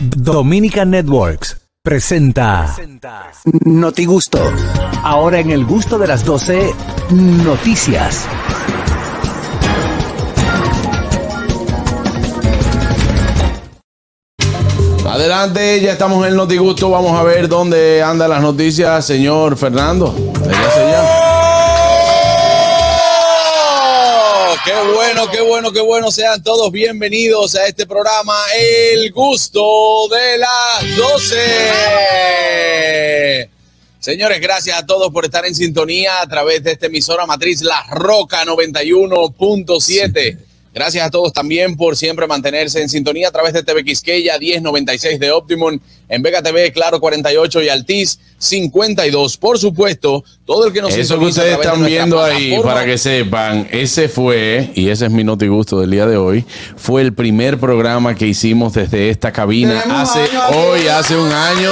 Dominican Networks presenta Noti Gusto. Ahora en el gusto de las 12 noticias. Adelante, ya estamos en el Notigusto. Vamos a ver dónde andan las noticias, señor Fernando. Qué bueno, qué bueno, qué bueno. Sean todos bienvenidos a este programa El Gusto de las 12. Señores, gracias a todos por estar en sintonía a través de esta emisora matriz La Roca 91.7. Gracias a todos también por siempre mantenerse en sintonía a través de TV Quisqueya 1096 de Optimum, en Vega TV, Claro 48 y Altiz 52. Por supuesto, todo el que nos Eso que ustedes están viendo ahí, plataforma- para que sepan, ese fue, y ese es mi Notigusto del día de hoy, fue el primer programa que hicimos desde esta cabina hace hoy, hace un año.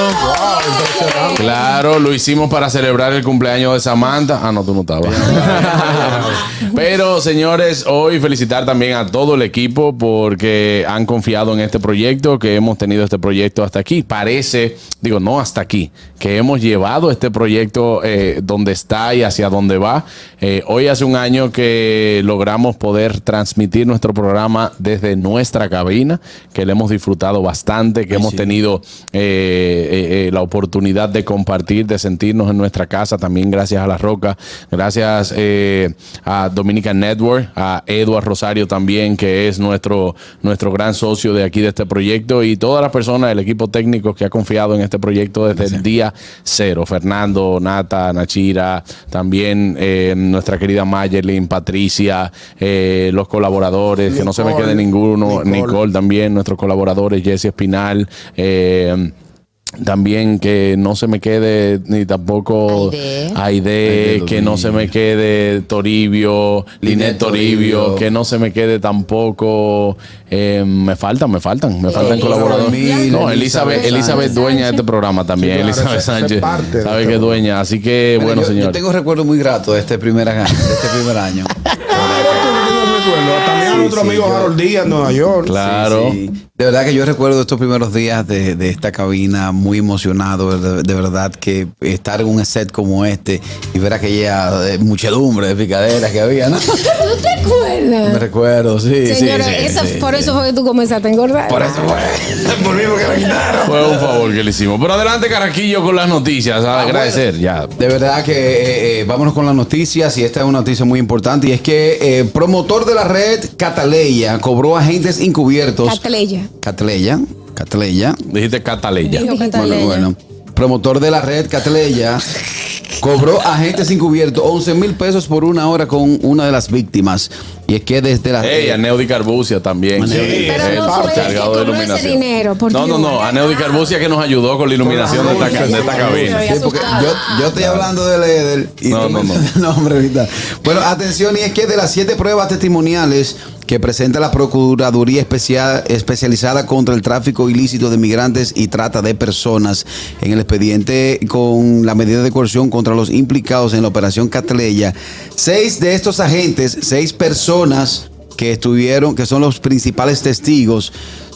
Claro, lo hicimos para celebrar el cumpleaños de Samantha. Ah, no, tú no estabas. Pero, señores, hoy felicitar también a todo el equipo porque han confiado en este proyecto, que hemos tenido este proyecto hasta aquí. Parece, digo, no hasta aquí, que hemos llevado este proyecto eh, donde está y hacia dónde va. Eh, hoy hace un año que logramos poder transmitir nuestro programa desde nuestra cabina, que le hemos disfrutado bastante, que hemos tenido eh, eh, eh, la oportunidad de compartir, de sentirnos en nuestra casa, también gracias a La Roca, gracias a Dominican Network, a Edward Rosario también, que es nuestro, nuestro gran socio de aquí de este proyecto, y todas las personas del equipo técnico que ha confiado en este proyecto desde el día cero. Fernando, Nata, Nachira, también eh, nuestra querida Mayerlin, Patricia, eh, los colaboradores, que no se me quede ninguno, Nicole. Nicole también, nuestros colaboradores, Jesse Espinal, eh, también que no se me quede ni tampoco Aide. Aide, que no se me quede Toribio, Linet Toribio, Toribio. que no se me quede tampoco. eh, me faltan, me faltan, me faltan Elizabeth colaboradores. Mil, No, Elizabeth, Elizabeth dueña de este programa también, Sí, claro, Elizabeth Sánchez, sabe este que es dueña, así que Mira, bueno, yo, señor. yo tengo recuerdos muy gratos de este primer año. De este primer año. A nuestro sí, amigo yo- Harold Díaz en Nueva York. Claro. Sí, sí. De verdad que yo recuerdo estos primeros días de, de esta cabina muy emocionado. De, de verdad que estar en un set como este y ver aquella eh, muchedumbre de picaderas que había, ¿no? ¿Tú te Me acuerdas? recuerdo, sí. sí, Señora, sí, esa- sí, por sí. eso fue que tú comenzaste a engordar. Por eso fue. Por mí, porque me quitaron. Fue un favor que le hicimos. Pero adelante, Caraquillo, con las noticias. A agradecer, ya. De verdad que eh, eh, vámonos con las noticias y esta es una noticia muy importante y es que eh, promotor de la red Cataleya cobró agentes encubiertos. Catleya. Cataleya, Cataleya. Dijiste Cataleya. Dijo Bueno, Cataleya. bueno. Promotor de la red Cataleya cobró agentes encubiertos 11 mil pesos por una hora con una de las víctimas. Y es que desde la Ey, a Neudi Carbucia también. Sí, Pero el no fue de iluminación. dinero, no, no, no. A Neudi Carbucia que nos ayudó con la iluminación de esta, de esta cabina. Sí, porque yo, yo estoy hablando del, del y No, no, no. el nombre ahorita. Bueno, atención, y es que de las siete pruebas testimoniales que presenta la Procuraduría Especial, Especializada contra el Tráfico Ilícito de Migrantes y Trata de Personas en el expediente con la medida de coerción contra los implicados en la operación Catleya, seis de estos agentes, seis personas que estuvieron, que son los principales testigos,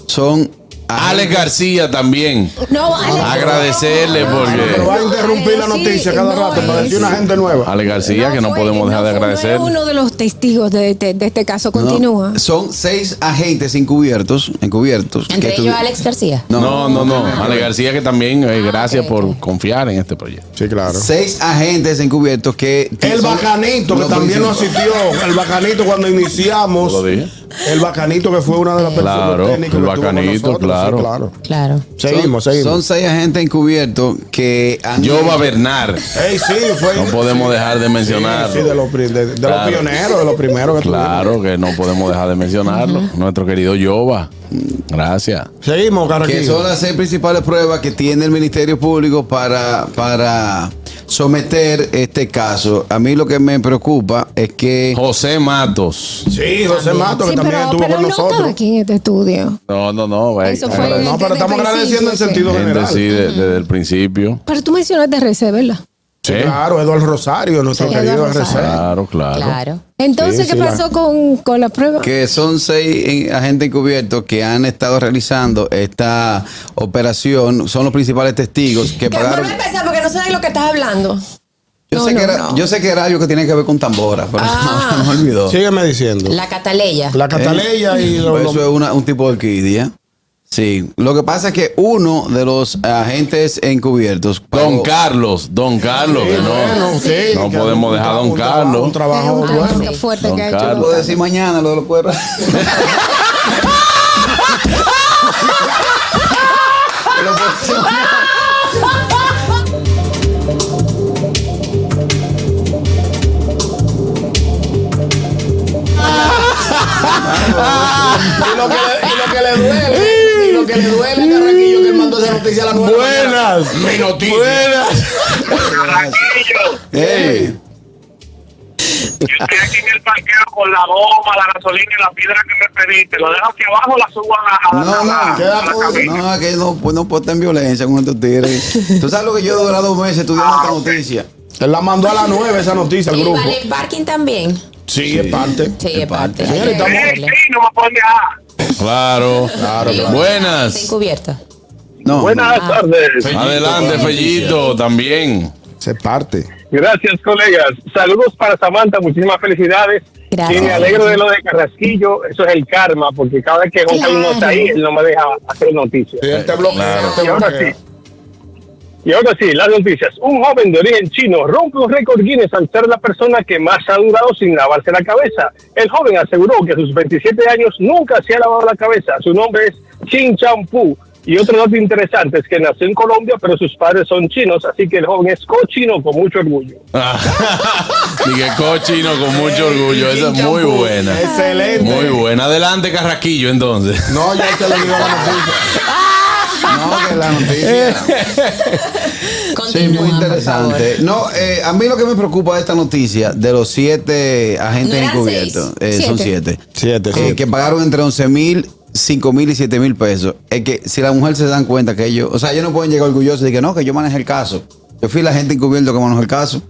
son Alex García también. No, Alex. Agradecerle Pero porque. va a interrumpir la Sí, noticia cada no, rato para decir una gente nueva. Alex García, que no fue- podemos dejar de agradecer. Uno de los testigos de, este- de este caso. No, Continúa. son seis agentes encubiertos, encubiertos. que Entre ellos tuvi- Alex García. No, no, no. Alex García, que también, eh, gracias ok, por confiar en este proyecto. Sí, claro. Seis agentes encubiertos que. que El bacanito, que también nos asistió. El bacanito cuando iniciamos. ¿Lo dije? El bacanito que fue una de las personas Claro, técnicas el que bacanito, nosotros, claro. sí, claro. Claro. Seguimos, son, seguimos. Son seis agentes encubiertos que han. Jova Bernard. Ey, sí, fue. No podemos dejar de mencionarlo. Sí, sí, de los, pri- de, de Claro. los pioneros, de los primeros que Claro que no podemos dejar de mencionarlo. Nuestro querido Jova. Gracias. Seguimos, Que Caraquillo. son las seis principales pruebas que tiene el Ministerio Público para, para someter este caso. A mí lo que me preocupa es que. José Matos. Sí, José Mato, que también pero, estuvo pero con no estaba nosotros. aquí en este estudio. No, no, no. Eso fue No, pero desde estamos agradeciendo en sentido general. sí, de- desde el principio. Pero tú mencionaste RC, ¿verdad? Sí. Claro, Eduardo Rosario, nuestro Sí, querido Eduardo RC. Rosario. Claro, claro. Claro. Entonces, Sí, ¿qué sí, pasó la- con, con la prueba? Que son seis eh, agentes encubiertos que han estado realizando esta operación. Son los principales testigos que Que pagaron. empezar porque no sé de lo que estás hablando. Yo, No, sé no, que era, no. yo sé que era algo que tiene que ver con tambora, pero Ah. no me olvidó. Sígueme diciendo. La cataleya. La cataleya y lo, Pues lo- eso es una- un tipo de orquídea. Sí. Lo que pasa es que uno de los agentes encubiertos. Don Carlos, Don Carlos, Sí, que no, bueno, sí, no que podemos dejar a Don un trabajo- Carlos. Un trabajo un trabajo bueno. fuerte Don que ha hecho. Carlos. Puedo Carlos. decir mañana lo de los mañana. Y lo que le, duele, que le duele a Carraquillo que él mandó esa noticia a la nueve. Buenas. Mi noticia. Buenas. Ey, Yo estoy aquí en el parqueo con la goma, la gasolina y la piedra que me pediste. Lo dejo aquí abajo, la subo a la, a la, No, a la- no, queda. No, que no, pues no puesta en violencia con estos tigres. Tú sabes lo que yo he durado dos meses estudiando esta noticia. Él la mandó a las 9 esa noticia al ¿Y grupo. vale el parking también? Sí, es parte. Sí, es parte. Verle. sí, no me pueden dejar. Claro. Claro, claro. Buenas. encubierta. No, Buenas Ah. tardes. Adelante, Fellito, también. Es parte. Gracias, colegas. Saludos para Samantha, muchísimas felicidades. Gracias. Y me alegro de lo de Carrasquillo. Eso es el karma, porque cada vez que Juan Carlos no está ahí, él no me deja hacer noticias. Sí, él te bloquea. él te Y ahora sí. Y ahora sí, las noticias. Un joven de origen chino rompe un récord Guinness al ser la persona que más ha durado sin lavarse la cabeza. El joven aseguró que a sus 27 años nunca se ha lavado la cabeza. Su nombre es Chin Chang Pu. Y otro dato interesante es que nació en Colombia, pero sus padres son chinos, así que el joven es cochino con mucho orgullo. Miguel Cochino con mucho orgullo. Esa es muy buena. Excelente. Muy buena. Adelante, Carraquillo, entonces. No, ya te le digo la noticia. no, que la noticia. Sí, muy interesante. No, eh, a mí lo que me preocupa de esta noticia, de los siete agentes ¿No eran encubiertos, eh, son Siete. siete, Siete, eh, sí. que pagaron entre 11 mil, 5 mil y 7 mil pesos, es que si la mujer se dan cuenta que ellos, o sea, ellos no pueden llegar orgullosos y que no, que yo manejé el caso. Yo fui la gente encubierto que manejó el caso,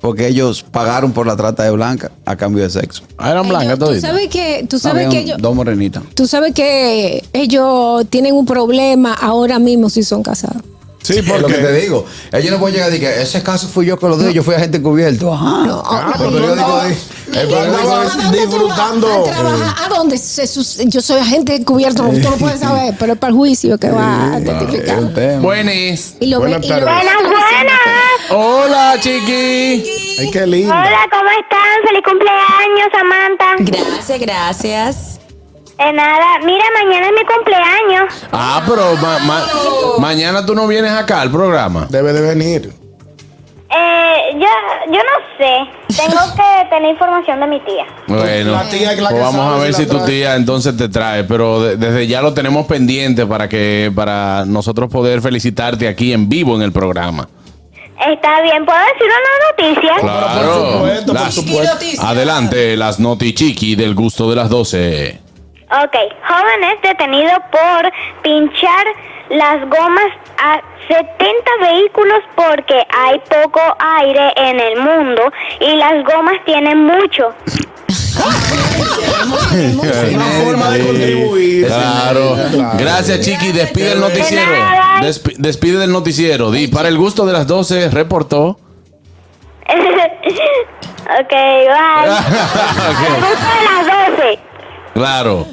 porque ellos pagaron por la trata de blanca a cambio de sexo. Ah, eran blancas Ellos- Tú sabes que, tú sabes que ellos, dos morenitas. tú sabes que ellos tienen un problema ahora mismo si son casados. Sí, Es lo que te porque. digo. Ellos no pueden llegar y decir que ese caso fui yo que lo di, yo fui agente encubierto. Ajá. No, Ah, no, di- el Yo periódico andaba dice- ¿A dónde tú disfrutando. a trabajar? ¿A dónde? Yo soy agente encubierto, tú lo puedes saber, pero es para el juicio que va a es testificar. Buenas. Y lo ve- Buenas Hola, chiqui. Ay, qué lindo. Hola, ¿cómo están? Feliz cumpleaños, Samantha. Gracias, gracias. De nada, mira, mañana es mi cumpleaños. Ah, pero ma- ma- mañana tú no vienes acá al programa. Debe de venir. Eh, yo, yo no sé. Tengo que tener información de mi tía. Bueno, La tía es la pues vamos sabe a ver si si la tu trae. tía entonces te trae, pero de- desde ya lo tenemos pendiente para que para nosotros poder felicitarte aquí en vivo en el programa. Está bien, ¿puedo decir una noticia? Claro. por supuesto, por Las- supuesto. Adelante, las notichiqui del gusto de las 12. Ok, joven es detenido por pinchar las gomas a 70 vehículos porque hay poco aire en el mundo y las gomas tienen mucho. Una forma de contribuir. Claro. Gracias, Chiqui. Despide el noticiero. Despide del noticiero. Di, para el gusto de las 12, reportó. ok, bye. Al gusto de las 12. Claro.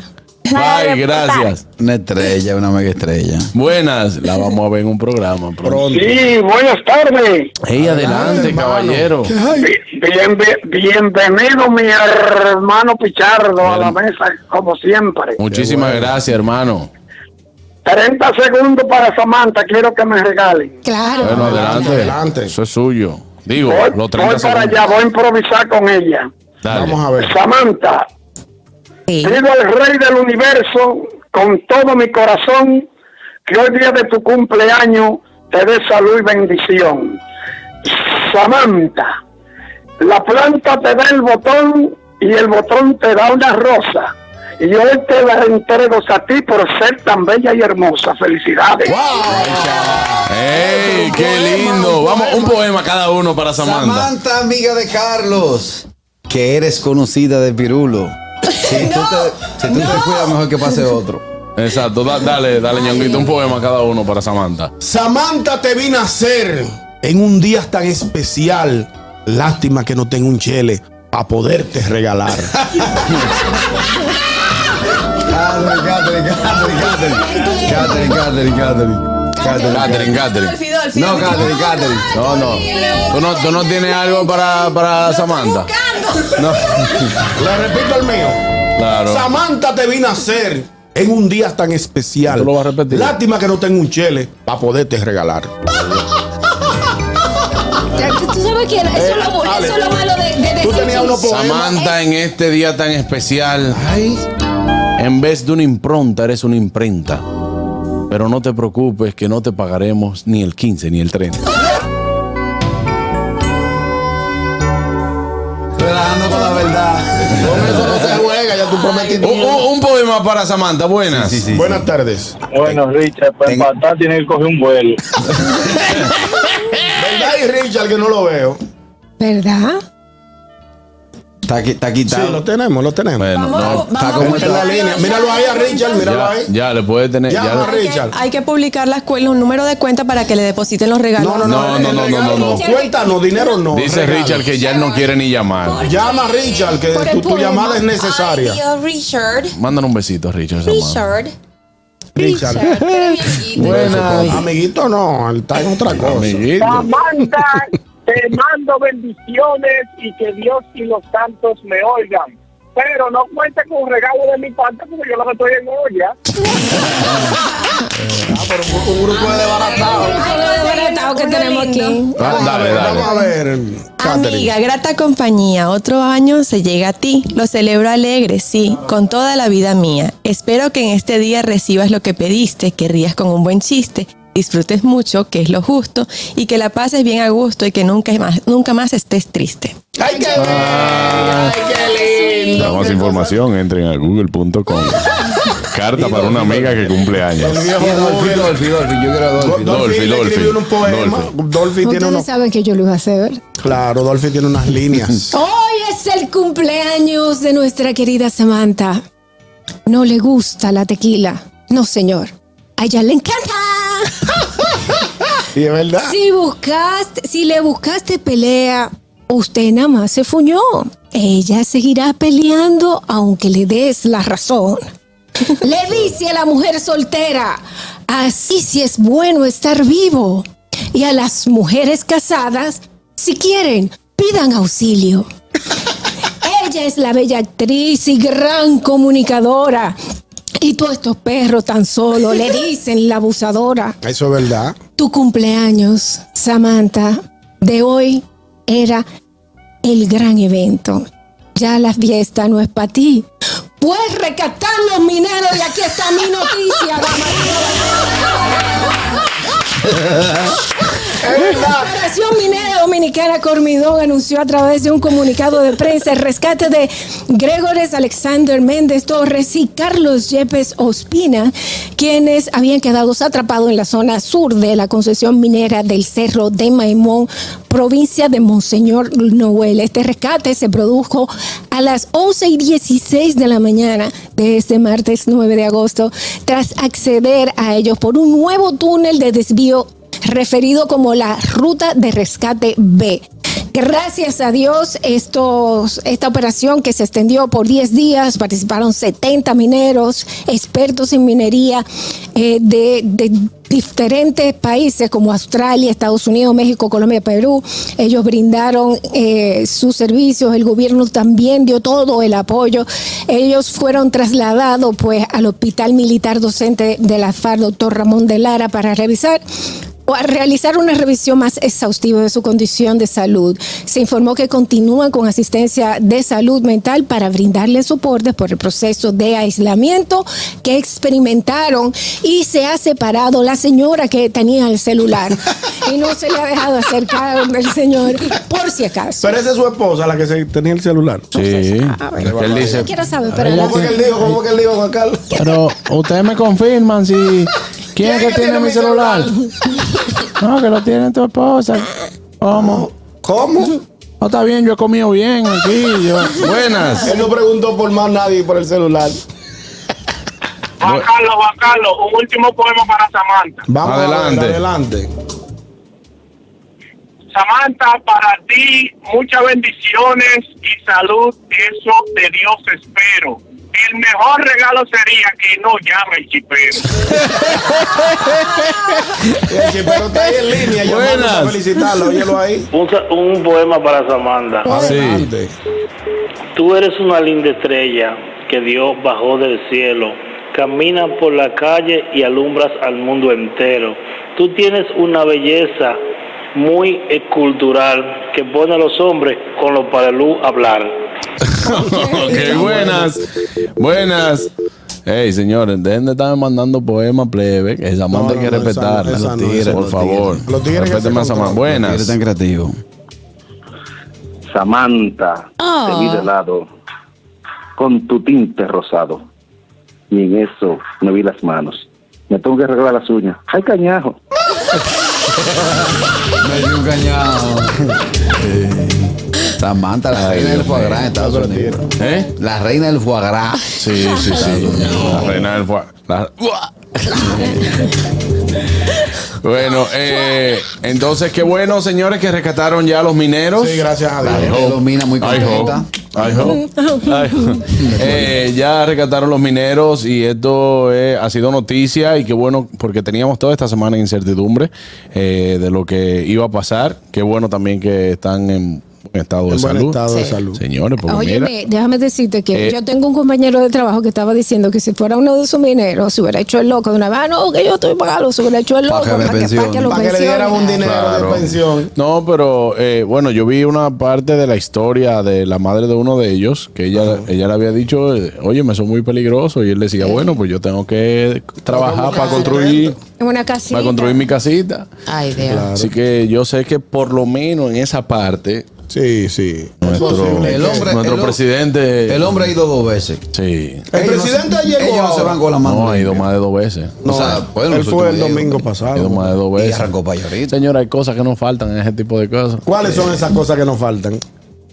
Bye, gracias. Una estrella, una mega estrella. Buenas. La vamos a ver en un programa pronto. Sí, buenas tardes. Hey, adelante, caballero. Bien, bienvenido, mi hermano Pichardo, a la mesa, como siempre. Muchísimas gracias, hermano. 30 segundos para Samantha, quiero que me regalen. Claro. Bueno, adelante. adelante. Eso es suyo. Digo, Voy, los voy 30 para segundos. allá, voy a improvisar con ella. Dale. Vamos a ver. Samantha. Pido al Rey del Universo con todo mi corazón que hoy día de tu cumpleaños te dé salud y bendición. Samantha, la planta te da el botón y el botón te da una rosa. Y yo te la entrego a ti por ser tan bella y hermosa. Felicidades. ¡Ey, qué lindo! Vamos, un poema cada uno para Samantha. Samantha, amiga de Carlos, que eres conocida de Pirulo. Si tú te, si tú te cuidas, mejor que pase otro. Exacto, da- dale, dale, ñonguito, un poema cada uno para Samantha. Samantha te vine a hacer en un día tan especial. Lástima que no tengo un chele para poderte regalar. Catherine, Catherine, Catherine, Catherine. Catherine, Catherine, Catherine. Catherine, Catherine. Dolphy, Dolphy, No, Dolphy. Catherine, Catherine. No, no. ¿Tú no, tú no tienes algo para, para Samantha? No. Le repito el mío. Claro. Samantha te vine a hacer en un día tan especial. Lo vas a repetir. Lástima que no tengo un chele para poderte regalar. Tú sabes que eso, es lo, dale. eso es lo malo de, de Tú tenías unos. Samantha, en este día tan especial, en vez de una impronta, eres una imprenta. Pero no te preocupes que no te pagaremos ni el 15 ni el 30. Relajando con la verdad. Con eso no se juega, ya tú prometiste. Un, un- un poema para Samantha, buenas. Sí, sí, sí. Buenas tardes. Bueno, Richard, para Tengo- empatar tiene que coger un vuelo. ¿Verdad? Y Richard, que no lo veo. ¿Verdad? Está, qui- está Sí, quitado. lo tenemos, lo tenemos. Bueno, Vamos, no, Está como a Está en la línea. Míralo ahí a Richard, míralo ya, ahí. ya le puede tener. Llama ya- a Richard. Hay que publicar la escuela, un número de cuenta para que le depositen los regalos. No, no, no, No, no, no, el no, regalo no, no. Cuenta, no, dinero no. dice. Richard que ya él no quiere ni llamar. Llama a Richard, que tu, tu llamada es necesaria. Ay, Richard. Mándale un besito a Richard. Richard. Richard. Richard. Buenas. Amiguito, no, él está en otra cosa. Amiguito. Te mando bendiciones y que Dios y los santos me oigan. Pero no cuente con un regalo de mi parte porque yo lo que estoy en olla. Ah, pero un, un grupo de desbaratados. Desbaratado que tenemos aquí. Ah, Vamos a dale, ver, dale. Vamos a ver, Catherine. Amiga, grata compañía, otro año se llega a ti. Lo celebro alegre, sí, con toda la vida mía. Espero que en este día recibas lo que pediste, que rías con un buen chiste, disfrutes mucho, que es lo justo, y que la pases bien a gusto y que nunca más, nunca más estés triste. ¡Ay, qué lindo! ¡Ay, qué lindo! Para más información, entren a google.com. Carta para una amiga que cumple años. Dolphy, Dolphy. Yo quiero a Dolphy. Dolphy, Dolphy Dolphy. un poema. Dolphy. Dolphy tiene unos. saben que yo lo iba a hacer. Claro, Dolphy tiene unas líneas. Hoy es el cumpleaños de nuestra querida Samantha. No le gusta la tequila. No, señor. A ella le encanta. Y es verdad. Si buscaste, si le buscaste pelea, usted nada más se fuñó. Ella seguirá peleando aunque le des la razón. Le dice a la mujer soltera, así si es bueno estar vivo. Y a las mujeres casadas, si quieren, pidan auxilio. Ella es la bella actriz y gran comunicadora. Y todos estos perros tan solo le dicen la abusadora. Eso es verdad. Tu cumpleaños, Samantha, de hoy era el gran evento. Ya la fiesta no es para ti. Puedes rescatar los mineros y aquí está mi noticia, La Corporación Minera Dominicana Cormidón anunció a través de un comunicado de prensa el rescate de Gregores Alexander Méndez Torres y Carlos Yepes Ospina, quienes habían quedado atrapados en la zona sur de la concesión minera del Cerro de Maimón, provincia de Monseñor Noel. Este rescate se produjo a las 11 y 16 de la mañana de este martes 9 de agosto, tras acceder a ellos por un nuevo túnel de desvío referido como la Ruta de Rescate B. Gracias a Dios, esta operación que se extendió por 10 días, participaron 70 mineros, expertos en minería eh, de, de diferentes países como Australia, Estados Unidos, México, Colombia, Perú. Ellos brindaron eh, sus servicios, el gobierno también dio todo el apoyo. Ellos fueron trasladados pues al Hospital Militar Docente de la FARC, doctor Ramón de Lara, para revisar o a realizar una revisión más exhaustiva de su condición de salud. Se informó que continúan con asistencia de salud mental para brindarle soporte por el proceso de aislamiento que experimentaron y se ha separado la señora que tenía el celular y no se le ha dejado acercar del señor por si acaso. Pero esa es su esposa la que se tenía el celular. Sí. Él dice, No quiero saber, pero ¿Cómo fue que él dijo? ¿Cómo fue que él dijo, Juan Carlos? pero ustedes me confirman si quién es que tiene mi celular. No, que lo tiene tu esposa. ¿Cómo? ¿Cómo? No está bien, yo he comido bien aquí. Yo. Buenas. Él no preguntó por más nadie por el celular. Juan Carlos, Juan Carlos, un último poema para Samantha. Vamos ver, Adelante. adelante. Samantha, para ti muchas bendiciones y salud, eso de Dios espero. El mejor regalo sería que no llame el chipero. El chipero está ahí en línea. Yo a felicitarlo. Óyelo ahí. Un, poema para Samantha. Adelante. Tú eres una linda estrella que Dios bajó del cielo. Caminas por la calle y alumbras al mundo entero. Tú tienes una belleza muy escultural que pone a los hombres con los paralú a hablar. ok, buenas. Buenas. Hey, señores, dejen de estar mandando poemas plebe, que Samantha hay que no, esa respetarla. esa no, Los tigres, esa por no, favor. Los tigres que Respétenme a se Samantha. controlan. Eres Buenas. tan creativo. Samantha, Ah. te vi de lado, con tu tinte rosado. Y en eso me vi las manos. Me tengo que arreglar las uñas. ¡Ay, cañajo! Me dio un cañado. Samantha, la reina del foie gras en Estados Unidos. ¿Eh? La reina del foie gras. Sí, sí, sí. La reina del. La- bueno, eh, entonces qué bueno, señores, que rescataron ya a los mineros. Sí, gracias a La Dios. gente domina muy I hope. contenta. I hope. I hope. Eh, ya rescataron los mineros y esto eh, ha sido noticia y qué bueno porque teníamos toda esta semana incertidumbre eh, de lo que iba a pasar. Qué bueno también que están en buen estado de salud. estado de Sí. salud. Señores, porque mira. Óyeme, déjame decirte que Eh, yo tengo un compañero de trabajo que estaba diciendo que si fuera uno de esos mineros, se hubiera hecho el loco de una vez. Ah, no, que yo estoy pagando, se hubiera hecho el Pa' loco que me pensione. lo Para que le dieran un dinero Claro. de pensión. No, pero eh, bueno, yo vi una parte de la historia de la madre de uno de ellos, que ella, ella le había dicho, eh, oye, me son muy peligrosos, y él decía, bueno, pues yo tengo que trabajar para construir, En una casita. para construir mi casita. Ay, Dios. Así que yo sé que por lo menos en esa parte, Sí, sí. nuestro, El hombre- nuestro el- presidente, El hombre ha ido dos veces. sí, El Ellos no presidente se- llegó. Ellos no se van con la mano. no, ha ido más de dos veces. O sea, bueno, él fue el domingo días. Ha ido pasado. más de dos Y veces. arrancó para allá ahorita. Señora, hay cosas que nos faltan en ese tipo de cosas. ¿Cuáles son esas cosas que nos faltan?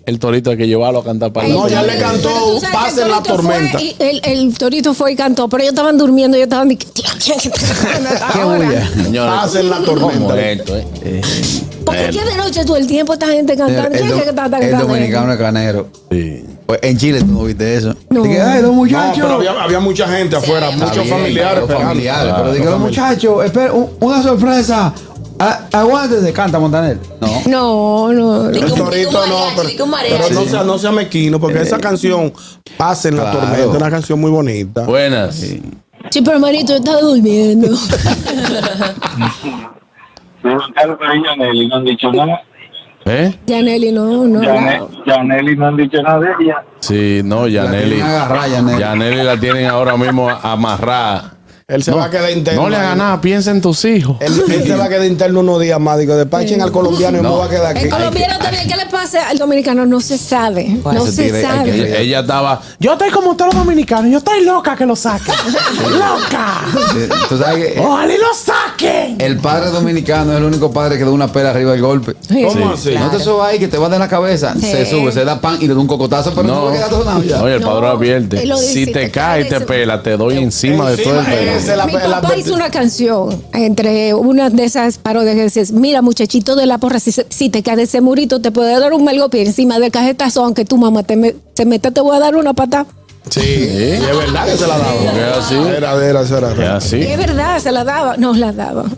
El torito hay que llevarlo a cantar para No, el ya le cantó Pase el la torito fue tormenta. y el, el torito fue y cantó, pero ellos estaban durmiendo, ellos estaban. de que, "Tío, ¿quién está cantando a esta hora?" Señores, Pasen la tormenta. ¿cómo es esto, eh? Porque aquí de noche todo el tiempo esta gente El, cantando. el ¿Quién dom- es que está el cantando? dominicano es canero. Sí. Pues en Chile tú no viste eso. No. Dije, ay, los No, muchachos. pero había, había mucha gente afuera, Está muchos bien, familiares. los familiares, Claro, pero dije, los muchachos, espera, un- una sorpresa. A- Aguántese, canta Montaner. No. No, no. El torito no, pero, pero no sea, no sea mequino, porque esa canción, Pasen la Claro. tormenta, es una canción muy bonita. Buenas. Sí, pero hermanito, está durmiendo. No han dicho nada. ¿Eh? Yaneli, no, no. Yaneli no han dicho nada de ella. Sí, no, Yaneli. Yaneli la tienen ahora mismo amarrada. Él se No, va a quedar interno. No le haga nada, piensa en tus hijos. Él, él se va a quedar interno unos días más. Digo, despachen al colombiano y me voy a quedar aquí. El colombiano también, ¿qué le pasa al dominicano? No se sabe. No se sabe. que- Ella, ella estaba. Yo estoy como todos los dominicanos. Yo estoy loca que lo saquen. ¡Loca! Sí, Tú sabes que ¡Ojalá y lo saquen! el padre dominicano es el único padre que da una pela arriba del golpe. ¿Cómo así? No te subas ahí que te va de la cabeza. Sí. Se sube, se da pan y le da un cocotazo, pero no, No. va a quedar todo nada. Oye, el No, padrón advierte. Si te te cae y te pela, te doy encima de todo el pelo. La- Mi la- papá hizo una canción entre una de esas parodias que mira muchachito de la porra, si, si te cae de ese murito te puede dar un melgopi encima del cajetazo, aunque tu mamá te me- se meta te voy a dar una pata. Sí, y es verdad que se la daba. Es así. Era, era, era, era. Es así. Es verdad, se la daba, nos la daba.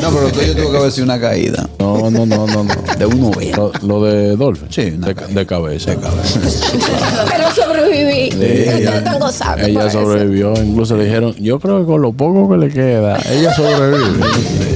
No, pero tú yo tuvo que haber sido una caída. No, no, no, no. no. De uno vea. Lo, lo de Dolphin. Sí, una de, caída. de cabeza. De cabeza. Pero sobreviví. Ustedes están gozando. Ella eso. sobrevivió. Incluso le dijeron, yo creo que con lo poco que le queda, ella sobrevive.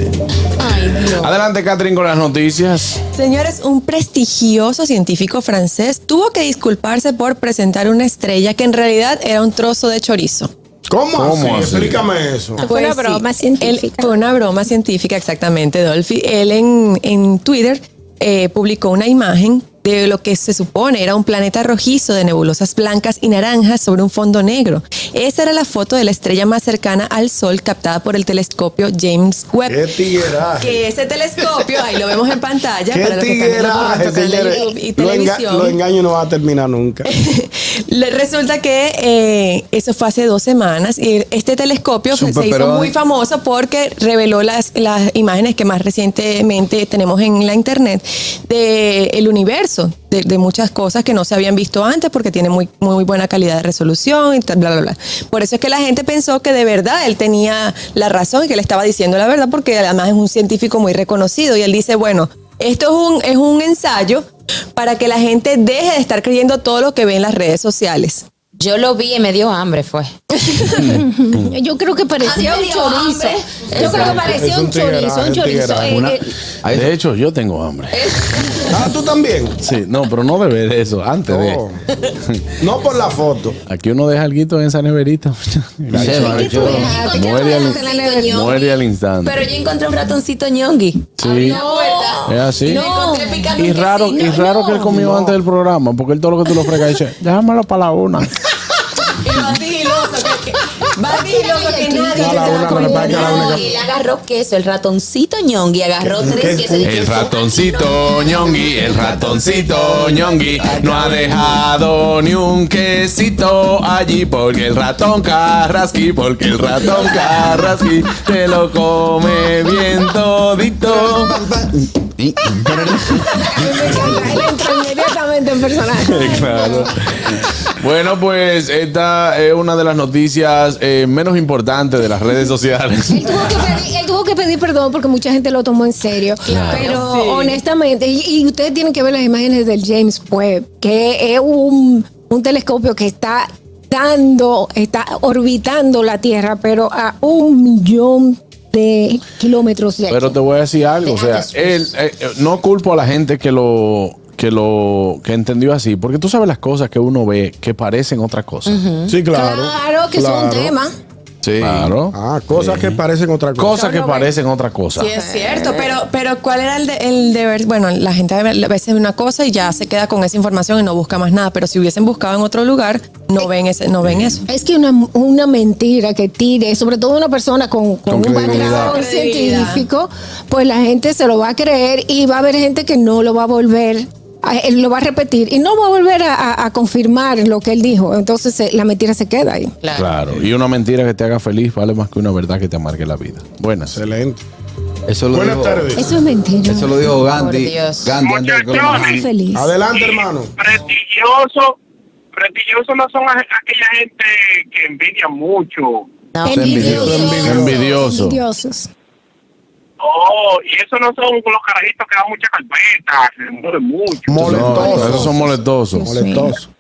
Adelante, Catherine, con las noticias. Señores, un prestigioso científico francés tuvo que disculparse por presentar una estrella que en realidad era un trozo de chorizo. ¿Cómo, ¿Cómo así? así? Explícame eso. Fue una Pues sí, broma él- científica. fue una broma científica, exactamente, Dolphy. Él en, en Twitter eh, publicó una imagen de lo que se supone era un planeta rojizo de nebulosas blancas y naranjas sobre un fondo negro. Esa era la foto de la estrella más cercana al Sol captada por el telescopio James Webb. Qué. Que ese telescopio, ahí lo vemos en pantalla, para los que están viendo por de. YouTube y Lo enga- televisión. Los engaños no van a terminar nunca. Resulta que eh, eso fue hace dos semanas y este telescopio Super, se hizo muy famoso porque reveló las, las imágenes que más recientemente tenemos en la internet del universo, de, de muchas cosas que no se habían visto antes porque tiene muy, muy buena calidad de resolución y tal, bla, bla, bla. Por eso es que la gente pensó que de verdad él tenía la razón y que le estaba diciendo la verdad porque además es un científico muy reconocido y él dice, bueno, esto es un, es un ensayo para que la gente deje de estar creyendo todo lo que ve en las redes sociales. Yo lo vi y me dio hambre, fue. Yo creo que parecía un chorizo. hambre. Yo creo que parecía un un chorizo, un chorizo. Eh, Una- eh, De hecho, yo tengo hambre. Ah, tú también. Sí, no, pero no de ver eso, antes No. No por la foto. de. Aquí uno deja algo en esa neverita. Muere, al, instante. Pero yo encontré un ratoncito ñongui. Sí. Es así. Picando Y raro, y raro que él comió No. antes del programa, porque él todo lo que tú lo fregas dice, déjamelo para la una. Y vaciloso, que, nadie se a. Él agarró queso, el ratoncito ñongui agarró ¿Qué- tres quesos de El ratoncito ñongui, el ratoncito ñongui, no ha dejado ni un quesito allí, porque el ratón carrasqui, porque el ratón carrasqui te lo come bien todito. En personaje. Claro. Bueno, pues esta es una de las noticias eh, menos importantes de las redes sociales. Él tuvo, que pedir, él tuvo que pedir perdón porque mucha gente lo tomó en serio. Pero Sí. honestamente, y, y ustedes tienen que ver las imágenes del James Webb, que es un, un telescopio que está dando, está orbitando la Tierra, pero a un millón de kilómetros de aquí. Pero te voy a decir algo, o sea, él, eh, no culpo a la gente que lo que lo que entendió así, porque tú sabes las cosas que uno ve que parecen otra cosa. Sí, claro. Claro que es un Claro. tema. Sí. Claro. Ah, cosas que parecen otra cosa. Cosas que parecen otra cosa. Sí, es cierto, pero, pero ¿cuál era el, de- el deber? Bueno, la gente a veces ve una cosa y ya se queda con esa información y no busca más nada, pero si hubiesen buscado en otro lugar, no ven, ese, no ven eso. Es que una, una mentira que tire, sobre todo una persona con, con Con un background científico, pues la gente se lo va a creer y va a haber gente que no lo va a volver, él lo va a repetir y no va a volver a, a- a confirmar lo que él dijo. Entonces eh, la mentira se queda ahí. Claro. Claro. Y una mentira que te haga feliz vale más que una verdad que te amargue la vida. Buenas. Excelente. Eso lo Buenas dijo, tardes. Eso es mentira. Eso lo dijo Gandhi. Gandhi feliz. Adelante, hermano. prestigioso, prestigioso no son aquella gente que envidia mucho. No. Envidiosos. Envidioso. Envidiosos. Oh, y eso no son los carajitos que dan mucha carpeta, se mueven mucho. No, Molestoso. esos son molestosos. Molestoso.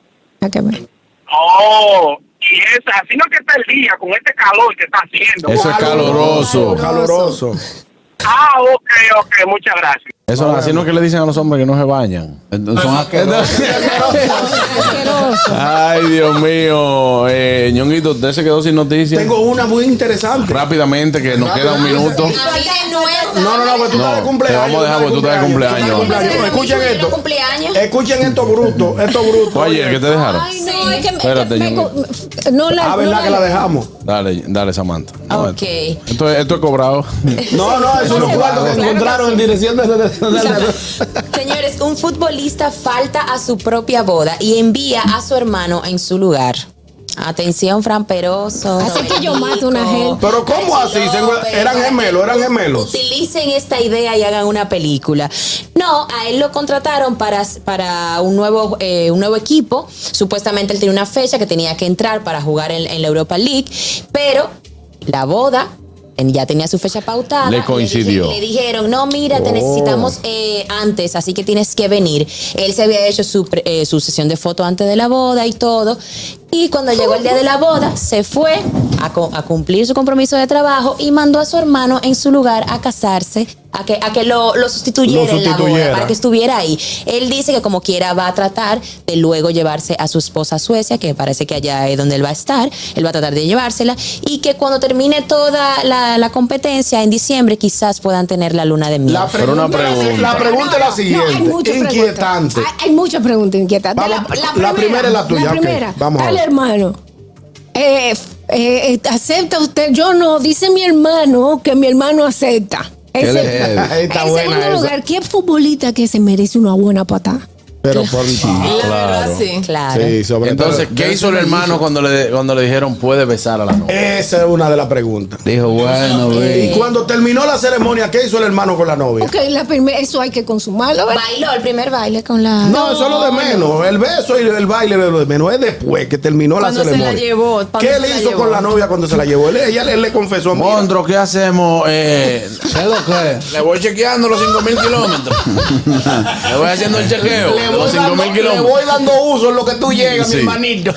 Hay que ver. Oh, y esa, así no que está el día con este calor que está haciendo. Eso es caloroso. Caloroso. Ah, ok, ok, muchas gracias. Eso así no es que le dicen a los hombres que no se bañan. Entonces, Son asquerosos. Asqueroso. Ay, Dios mío. Eh, Ñonguito, usted se quedó sin noticias. Tengo una muy interesante. Rápidamente, que nos queda un minuto. No, no, no, pues tú No, estás de te cumpleaños. vamos a dejar porque tú estás de cumpleaños. Escuchen esto. cumpleaños. Escuchen esto bruto. Esto bruto. Fue ayer que te dejaron. Ay, no, es que me- Espérate, me- Ñonguito. no la, Ah, no ¿verdad que la dejamos? Dale, dale, Samantha. No, Ok. Esto, es- esto es cobrado. No, no, es unos cuartos que encontraron en dirección de... de- de- de- Señores, un futbolista falta a su propia boda y envía a su hermano en su lugar. Atención, Fran Peroso. Hace que yo mato a una gente. Pero ¿cómo así? Eran gemelos, eran gemelos. Utilicen esta idea y hagan una película. No, a él lo contrataron para, para un, nuevo, eh, un nuevo equipo. Supuestamente él tenía una fecha que tenía que entrar para jugar en, en la Europa League, pero la boda ya tenía su fecha pautada. Le coincidió. Le, dije- le dijeron, no, mira, te Oh. necesitamos eh, antes, así que tienes que venir. Él se había hecho su, eh, su sesión de foto antes de la boda y todo. Y cuando llegó el día de la boda, se fue a cumplir su compromiso de trabajo y mandó a su hermano en su lugar a casarse a que, a que lo, lo sustituyera, Lo en la boda, para que estuviera ahí. Él dice que como quiera va a tratar de luego llevarse a su esposa a Suecia, que parece que allá es donde él va a estar, él va a tratar de llevársela, y que cuando termine toda la, la competencia en diciembre quizás puedan tener la luna de miel. La Pero una pregunta, pregunta. la pregunta es la No, hay siguiente. muchas inquietante. Hay, hay muchas preguntas inquietantes. Vamos, la primera es la tuya, La primera. vamos hermano. Eh, eh, ¿Acepta usted? Yo no. Dice mi hermano que mi hermano acepta. En buena segundo esa. lugar, ¿qué futbolista que se merece una buena patada? Pero por La verdad, sí. Claro. Sí, sobre Entonces, todo- ¿qué hizo el hermano cuando le, cuando le dijeron puede besar a la novia? Esa es una de las preguntas. Dijo, bueno, Y ve. cuando terminó la ceremonia, ¿qué hizo el hermano con la novia? Ok, la primer- eso hay que consumarlo. ¿verdad? Bailó el primer baile con la. No, eso es lo de menos. El beso y el baile es lo de menos. Es después que terminó Cuando la se la ceremonia. llevó, ¿pa' ¿Qué le hizo llevó? con la novia cuando se la llevó? Él- ella le, le confesó. mira, Mondro, ¿qué hacemos? Eh, ¿Qué es lo que? le voy chequeando los 5 mil kilómetros. le voy haciendo el chequeo. Le los 5 dando, mil le kilómetros. voy dando uso en lo que tú llegas, Sí. mi hermanito.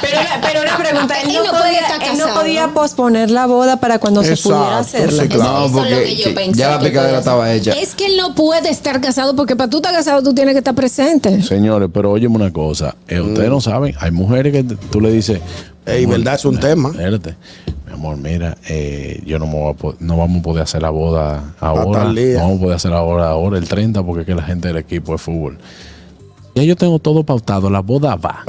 Pero, una- pero una pregunta, él no, podía, estar él no casado. podía posponer la boda para cuando se pudiera hacerla. sí, claro. Eso No, es lo porque que yo pensé ya la picadera estaba hecha. Es que él no puede estar casado porque para tú estar casado tú tienes que estar presente. Señores, pero óyeme una cosa. Eh, ustedes no saben, hay mujeres que tú le dices. Ey, verdad, es un eh, tema. Espérate. Mi amor, mira, eh, yo no, me voy a no vamos a poder hacer la boda ahora. No vamos a poder hacer la boda ahora, el 30, porque es que la gente del equipo de fútbol. Ya yo tengo todo pautado, la boda va.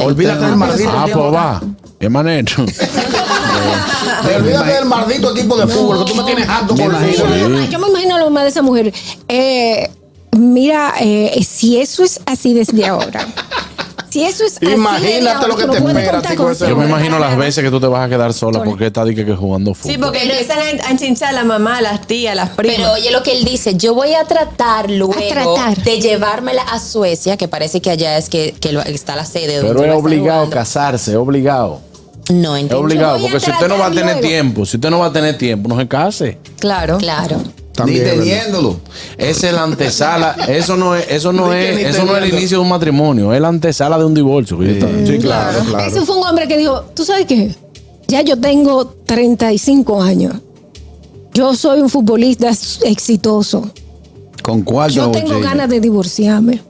Olvídate del maldito. Ah, pues va. ¿Qué manera? Olvídate del maldito equipo de fútbol que tú me tienes harto con el. Yo me imagino lo más de esa mujer. Eh, mira, eh, si eso es así desde ahora. Si eso es así desde Imagínate lo que te espera, con ese eso. Yo me imagino las veces que tú te vas a quedar sola Sola. porque está di que, que jugando fútbol. Sí, porque empiezan a a enchinchar a la mamá, a las tías, a las primas. Pero oye lo que él dice, yo voy a tratar luego tratar. de llevármela a Suecia, que parece que allá es que, que lo- está la sede. donde Pero va es a estar obligado jugando. casarse, es obligado. No Es entiendo. obligado, voy a porque si usted no va a tratar tener luego. tiempo, si usted no va a tener tiempo, no se case. Claro. Claro. También Ni teniéndolo. Es el antesala, eso no es, eso no es, eso no es el inicio de un matrimonio, es la antesala de un divorcio. Sí, claro, claro. Ese fue un hombre que dijo, ¿tú sabes qué? Ya yo tengo 35 años. Yo soy un futbolista exitoso. ¿Con cuál Yo tengo ganas de divorciarme.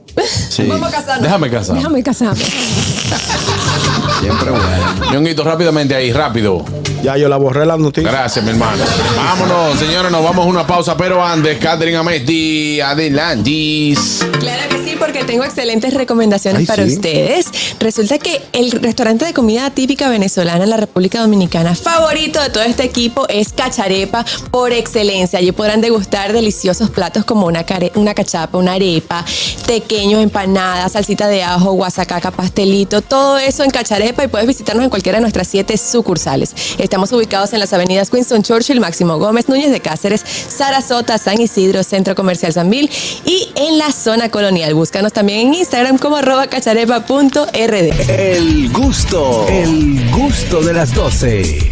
Sí, Vamos a casarnos. Déjame casar. Déjame casarme. siempre bueno. Ñonguito, rápidamente ahí, rápido. Ya yo la borré las noticias. Gracias, mi hermano. Vámonos, señores, nos vamos a una pausa, pero antes, Catherine Amesti, adelantis. Claro que sí, porque tengo excelentes recomendaciones Ay, para sí. ustedes. Resulta que el restaurante de comida típica venezolana en la República Dominicana favorito de todo este equipo es Cacharepa por excelencia. Allí podrán degustar deliciosos platos como una, care- una cachapa, una arepa, tequeños, empanadas, salsita de ajo, guasacaca, pastelito, todo eso en Cacharepa y puedes visitarnos en cualquiera de nuestras siete sucursales. Estamos ubicados en las avenidas Winston Churchill, Máximo Gómez, Núñez de Cáceres, Sarasota, San Isidro, Centro Comercial Sanvil y en la zona colonial. Búscanos también en Instagram como arroba cacharepa.rd. El gusto, el gusto de las 12.